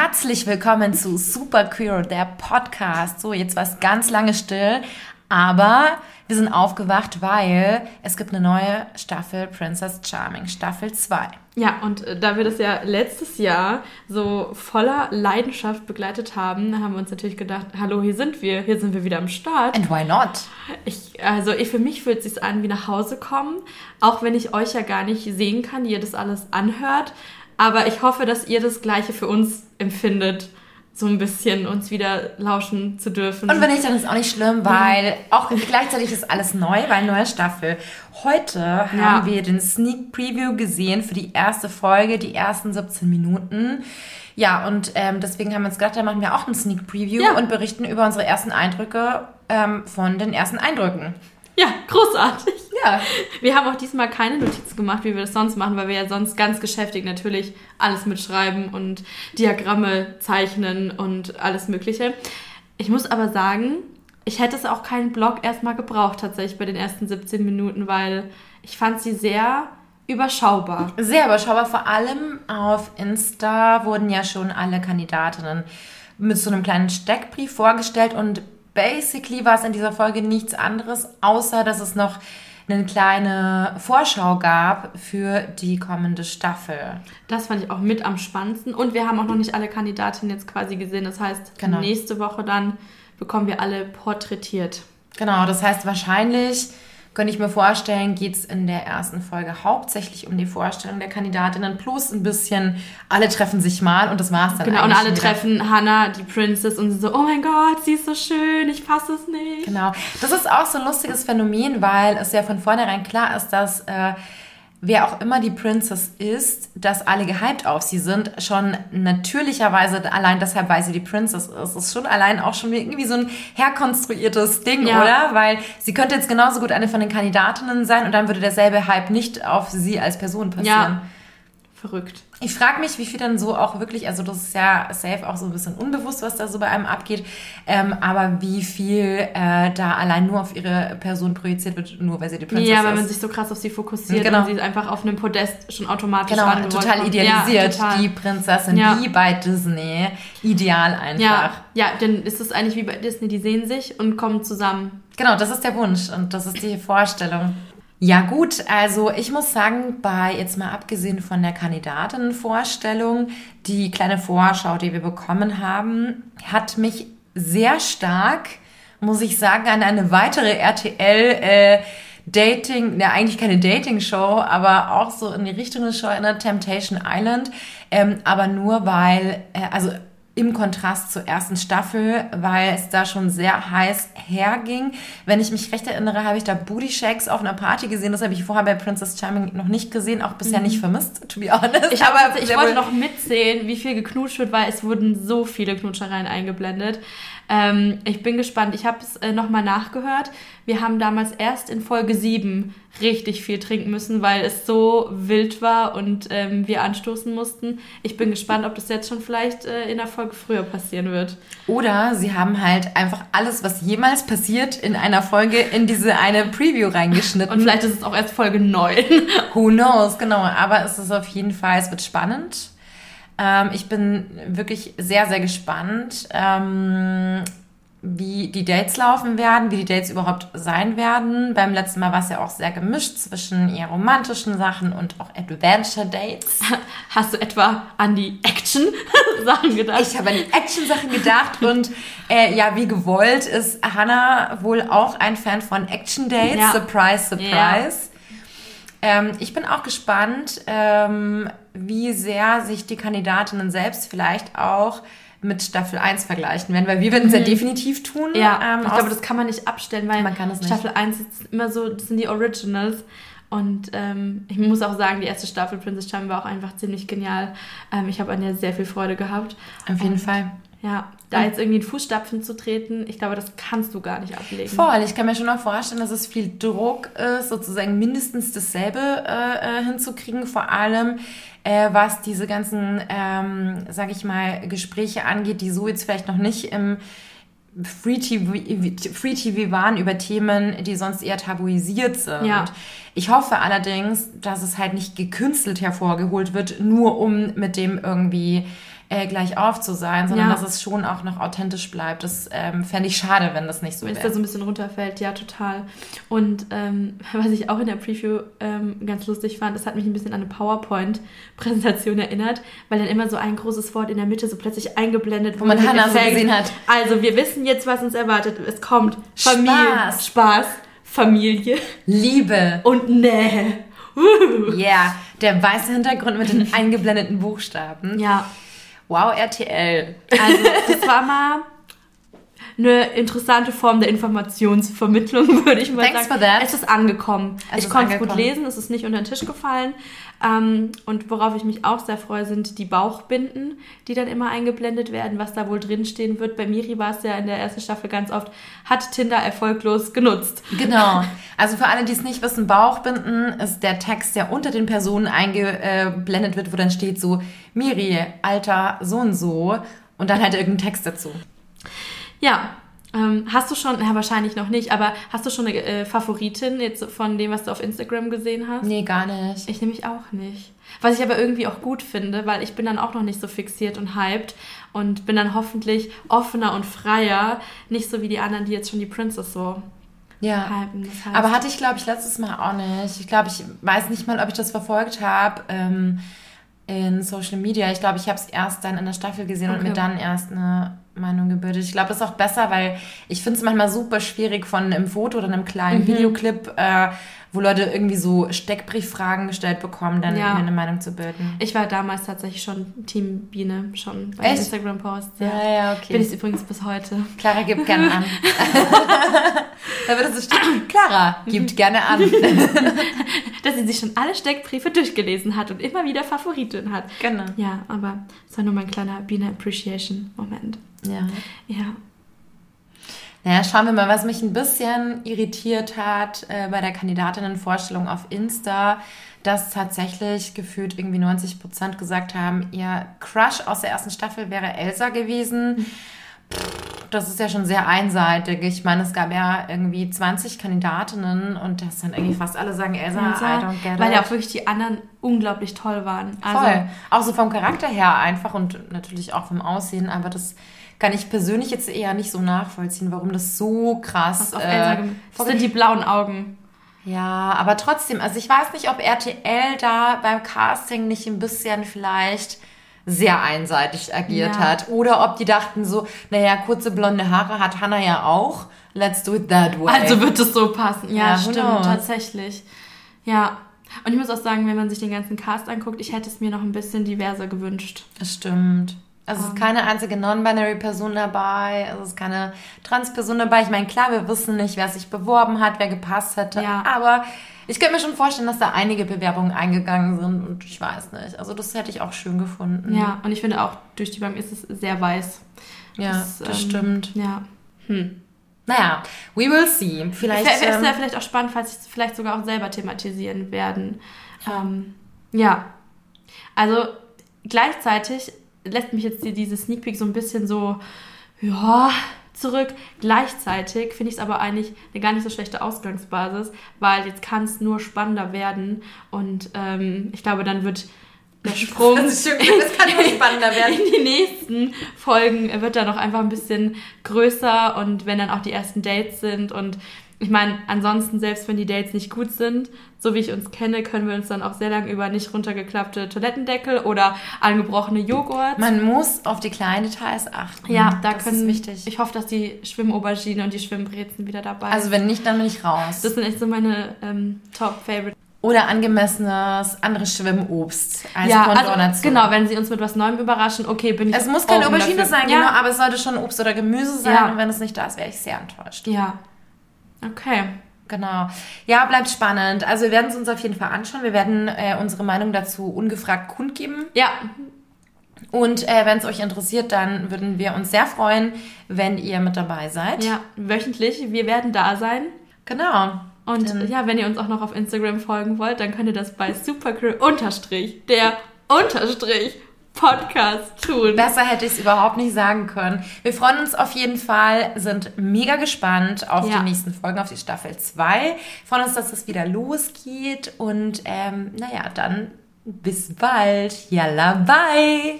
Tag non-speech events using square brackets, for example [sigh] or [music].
Herzlich willkommen zu Super Queer, der Podcast. So, jetzt war es ganz lange still, aber wir sind aufgewacht, weil es gibt eine neue Staffel Princess Charming, Staffel 2. Ja, und äh, da wir das ja letztes Jahr so voller Leidenschaft begleitet haben, haben wir uns natürlich gedacht, hallo, hier sind wir, hier sind wir wieder am Start. And why not? Ich, also ich, für mich fühlt es sich an wie nach Hause kommen, auch wenn ich euch ja gar nicht sehen kann, die ihr das alles anhört. Aber ich hoffe, dass ihr das Gleiche für uns empfindet, so ein bisschen uns wieder lauschen zu dürfen. Und wenn nicht, dann ist auch nicht schlimm, weil auch gleichzeitig ist alles neu, weil neue Staffel. Heute Ja. haben wir den Sneak Preview gesehen für die erste Folge, die ersten 17 Minuten. Ja, und ähm, deswegen haben wir uns gedacht, da machen wir auch einen Sneak Preview Ja. und berichten über unsere ersten Eindrücke ähm, von den ersten Eindrücken. Ja, großartig. Ja. Wir haben auch diesmal keine Notizen gemacht, wie wir das sonst machen, weil wir ja sonst ganz geschäftig natürlich alles mitschreiben und Diagramme zeichnen und alles Mögliche. Ich muss aber sagen, ich hätte es auch keinen Blog erstmal gebraucht, tatsächlich bei den ersten 17 Minuten, weil ich fand sie sehr überschaubar. Sehr überschaubar. Vor allem auf Insta wurden ja schon alle Kandidatinnen mit so einem kleinen Steckbrief vorgestellt und basically war es in dieser Folge nichts anderes, außer dass es noch eine kleine Vorschau gab für die kommende Staffel. Das fand ich auch mit am spannendsten. Und wir haben auch noch nicht alle Kandidatinnen jetzt quasi gesehen. Das heißt, Genau. nächste Woche dann bekommen wir alle porträtiert. Genau, das heißt wahrscheinlich, könnte ich mir vorstellen, geht es in der ersten Folge hauptsächlich um die Vorstellung der Kandidatinnen plus ein bisschen, alle treffen sich mal und das war's dann Genau, und alle wieder. treffen Hannah, die Princess, und sie so, oh mein Gott, sie ist so schön, ich fasse es nicht. Genau. Das ist auch so ein lustiges Phänomen, weil es ja von vornherein klar ist, dass äh, wer auch immer die Princess ist, dass alle gehypt auf sie sind, schon natürlicherweise allein deshalb, weil sie die Princess ist. Ist schon allein auch schon irgendwie so ein herkonstruiertes Ding, Ja. oder? Weil sie könnte jetzt genauso gut eine von den Kandidatinnen sein und dann würde derselbe Hype nicht auf sie als Person passieren. Ja. Verrückt. Ich frage mich, wie viel dann so auch wirklich, also das ist ja safe auch so ein bisschen unbewusst, was da so bei einem abgeht, ähm, aber wie viel äh, da allein nur auf ihre Person projiziert wird, nur weil sie die Princess ja, weil man ist. sich so krass auf sie fokussiert Genau. und sie einfach auf einem Podest schon automatisch Genau, total kommt. idealisiert, Ja, total. die Prinzessin, Ja. wie bei Disney. Ideal einfach. ja, ja, dann ist es eigentlich wie bei Disney, die sehen sich und kommen zusammen. Genau, das ist der Wunsch und das ist die Vorstellung. Ja gut, also ich muss sagen, bei jetzt mal abgesehen von der Kandidatinnenvorstellung, die kleine Vorschau, die wir bekommen haben, hat mich sehr stark, muss ich sagen, an eine weitere RTL äh, Dating, ja eigentlich keine Dating-Show, aber auch so in die Richtung eine Show erinnert, Temptation Island, ähm, aber nur weil, äh, also im Kontrast zur ersten Staffel, weil es da schon sehr heiß herging. Wenn ich mich recht erinnere, habe ich da Booty Shakes auf einer Party gesehen. Das habe ich vorher bei Princess Charming noch nicht gesehen, auch bisher nicht vermisst, to be honest. Mhm. Ich, Aber ich wollte noch mitzählen, wie viel geknutscht wird, weil es wurden so viele Knutschereien eingeblendet. Ähm, ich bin gespannt. Ich habe es äh, nochmal nachgehört. Wir haben damals erst in Folge 7 richtig viel trinken müssen, weil es so wild war und ähm, wir anstoßen mussten. Ich bin gespannt, ob das jetzt schon vielleicht äh, in der Folge früher passieren wird. Oder sie haben halt einfach alles, was jemals passiert, in einer Folge in diese eine Preview reingeschnitten. Und vielleicht ist es auch erst Folge 9. Who knows, genau. Aber es ist auf jeden Fall, es wird spannend. Ähm, ich bin wirklich sehr, sehr gespannt, ähm, wie die Dates laufen werden, wie die Dates überhaupt sein werden. Beim letzten Mal war es ja auch sehr gemischt zwischen eher romantischen Sachen und auch Adventure-Dates. [laughs] Hast du etwa an die Action-Sachen [laughs] gedacht? Ich habe an die Action-Sachen gedacht und äh, ja, wie gewollt ist Hannah wohl auch ein Fan von Action-Dates. Ja. Surprise, surprise. Ähm, ich bin auch gespannt, ähm, wie sehr sich die Kandidatinnen selbst vielleicht auch mit Staffel 1 vergleichen werden, weil wir werden es ja definitiv tun. Mhm. Ja, ähm, ich glaube, das kann man nicht abstellen, weil. Staffel 1 ist immer so, das sind die Originals. Und ähm, ich muss auch sagen, die erste Staffel Princess Charming war auch einfach ziemlich genial. Ähm, ich habe an der sehr viel Freude gehabt. auf jeden Und, Fall. Ja, da jetzt irgendwie in Fußstapfen zu treten, ich glaube, das kannst du gar nicht ablegen. Voll, ich kann mir schon auch vorstellen, dass es viel Druck ist, sozusagen mindestens dasselbe äh, äh, hinzukriegen, vor allem äh, was diese ganzen, ähm, sag ich mal, Gespräche angeht, die so jetzt vielleicht noch nicht im Free TV, Free TV waren über Themen, die sonst eher tabuisiert sind. Ja. Ich hoffe allerdings, dass es halt nicht gekünstelt hervorgeholt wird, nur um mit dem irgendwie äh, gleich auf zu sein, sondern Ja. dass es schon auch noch authentisch bleibt. Das ähm, fände ich schade, wenn das nicht so Wenn es da so ein bisschen runterfällt, ja, total. Und ähm, [laughs] was ich auch in der Preview ähm, ganz lustig fand, das hat mich ein bisschen an eine PowerPoint-Präsentation erinnert, weil dann immer so ein großes Wort in der Mitte so plötzlich eingeblendet Wo man mit Hannah so gesehen hat. Also, wir wissen jetzt, was uns erwartet. Es kommt Familie, Spaß. Spaß Familie Liebe. und Nähe. Ja, der weiße Hintergrund mit den eingeblendeten Buchstaben. Ja, Wow, RTL. Also, das war mal eine interessante Form der Informationsvermittlung, [laughs] würde ich mal Thanks sagen. for that. Es ist angekommen. Es ich konnte es gut lesen, es ist nicht unter den Tisch gefallen. Ähm, und worauf ich mich auch sehr freue, sind die Bauchbinden, die dann immer eingeblendet werden, was da wohl drinstehen wird. Bei Miri war es ja in der ersten Staffel ganz oft, hat Tinder erfolglos genutzt. Genau. [laughs] Also für alle, die es nicht wissen, Bauchbinden ist der Text, der unter den Personen eingeblendet wird, wo dann steht so, Miri, Alter, so und so. Und dann halt irgendein Text dazu. Ja, ähm, hast du schon, ja wahrscheinlich noch nicht, aber hast du schon eine äh, Favoritin jetzt von dem, was du auf Instagram gesehen hast? Nee, gar nicht. Ich nämlich auch nicht. Was ich aber irgendwie auch gut finde, weil ich bin dann auch noch nicht so fixiert und hyped und bin dann hoffentlich offener und freier, nicht so wie die anderen, die jetzt schon die Princess so Ja. hypen. Das heißt, Aber hatte ich, glaube ich, letztes Mal auch nicht. Ich glaube, ich weiß nicht mal, ob ich das verfolgt habe ähm, in Social Media. Ich glaube, ich habe es erst dann in der Staffel gesehen und Okay. mir dann erst eine Meinung gebildet. Ich glaube, das ist auch besser, weil ich finde es manchmal super schwierig von einem Foto oder einem kleinen Mhm. Videoclip, äh, wo Leute irgendwie so Steckbrieffragen gestellt bekommen, dann Ja. mir eine Meinung zu bilden. ich war damals tatsächlich schon Team Biene, schon bei? Instagram-Posts. Ja, ja, okay. Bin ich übrigens bis heute. Clara gibt gerne an. [laughs] [laughs] da würde so stehen, Clara gibt gerne an. [laughs] Dass sie sich schon alle Steckbriefe durchgelesen hat und immer wieder Favoriten hat. genau. Ja, aber es war nur mein kleiner Biene-Appreciation-Moment. Ja. Ja. Naja, schauen wir mal, was mich ein bisschen irritiert hat äh, bei der Kandidatinnenvorstellung auf Insta, dass tatsächlich gefühlt irgendwie 90 Prozent gesagt haben, ihr Crush aus der ersten Staffel wäre Elsa gewesen. Pff, Das ist ja schon sehr einseitig. Ich meine, es gab ja irgendwie 20 Kandidatinnen und das dann irgendwie fast alle sagen Elsa, I don't get weil ja auch wirklich die anderen unglaublich toll waren. Also, Voll. Auch so vom Charakter her einfach und natürlich auch vom Aussehen, aber das kann ich persönlich jetzt eher nicht so nachvollziehen, warum das so krass auf äh, Elsa das sind die blauen Augen. Ja, aber trotzdem, also ich weiß nicht, ob RTL da beim Casting nicht ein bisschen vielleicht sehr einseitig agiert Ja. hat. Oder ob die dachten so, naja, kurze blonde Haare hat Hannah ja auch. Let's do it that way. Also wird es so passen. Ja, Ja, stimmt, tatsächlich. Ja. Und ich muss auch sagen, wenn man sich den ganzen Cast anguckt, ich hätte es mir noch ein bisschen diverser gewünscht. Das stimmt. Also Ähm. es ist keine einzige Non-Binary-Person dabei, es ist keine Trans-Person dabei. Ich meine, klar, wir wissen nicht, wer sich beworben hat, wer gepasst hätte. Ja. Aber ich könnte mir schon vorstellen, dass da einige Bewerbungen eingegangen sind und ich weiß nicht. Also das hätte ich auch schön gefunden. Ja, und ich finde auch, durch die Bank ist es sehr weiß. ja das, ähm, stimmt. Ja. Hm. Naja, we will see. Vielleicht. Ist ähm, ja vielleicht auch spannend, falls sie es vielleicht sogar auch selber thematisieren werden. Ähm, ja. Also gleichzeitig lässt mich jetzt die, diese Sneak Peek so ein bisschen so, ja, zurück. Gleichzeitig finde ich es aber eigentlich eine gar nicht so schlechte Ausgangsbasis, weil jetzt kann es nur spannender werden und ähm, ich glaube, dann wird der Sprung Das ist schön, das kann nur spannender [laughs] werden. in die nächsten Folgen wird dann noch einfach ein bisschen größer und wenn dann auch die ersten Dates sind und ich meine, ansonsten, selbst wenn die Dates nicht gut sind, so wie ich uns kenne, können wir uns dann auch sehr lange über nicht runtergeklappte Toilettendeckel oder angebrochene Joghurt. Man muss auf die kleinen Details achten. ja, da das können ist wichtig. Ich hoffe, dass die Schwimmaubergine und die Schwimmbrezen wieder dabei also wenn nicht, dann bin ich raus. Das sind echt so meine ähm, Top-Favorite. Oder angemessenes anderes Schwimmobst als Ja, Pendant also, dazu. genau, wenn sie uns mit was Neuem überraschen, okay, bin ich Es muss keine Aubergine dafür. sein, ja. genau, aber es sollte schon Obst oder Gemüse sein. Ja. Und wenn es nicht da ist, wäre ich sehr enttäuscht. Ja. Okay. Genau. Ja, bleibt spannend. Also wir werden es uns auf jeden Fall anschauen. Wir werden äh, unsere Meinung dazu ungefragt kundgeben. Ja, Und äh, wenn es euch interessiert, dann würden wir uns sehr freuen, wenn ihr mit dabei seid. ja, wöchentlich. Wir werden da sein. Genau. Und Dann- ja, wenn ihr uns auch noch auf Instagram folgen wollt, dann könnt ihr das bei Supercrew unterstrich, der unterstrich Podcast tun. Besser hätte ich es überhaupt nicht sagen können. Wir freuen uns auf jeden Fall, sind mega gespannt auf Ja. die nächsten Folgen, auf die Staffel 2. Freuen uns, dass es wieder losgeht. Und ähm, naja, dann bis bald. Yalla, bye.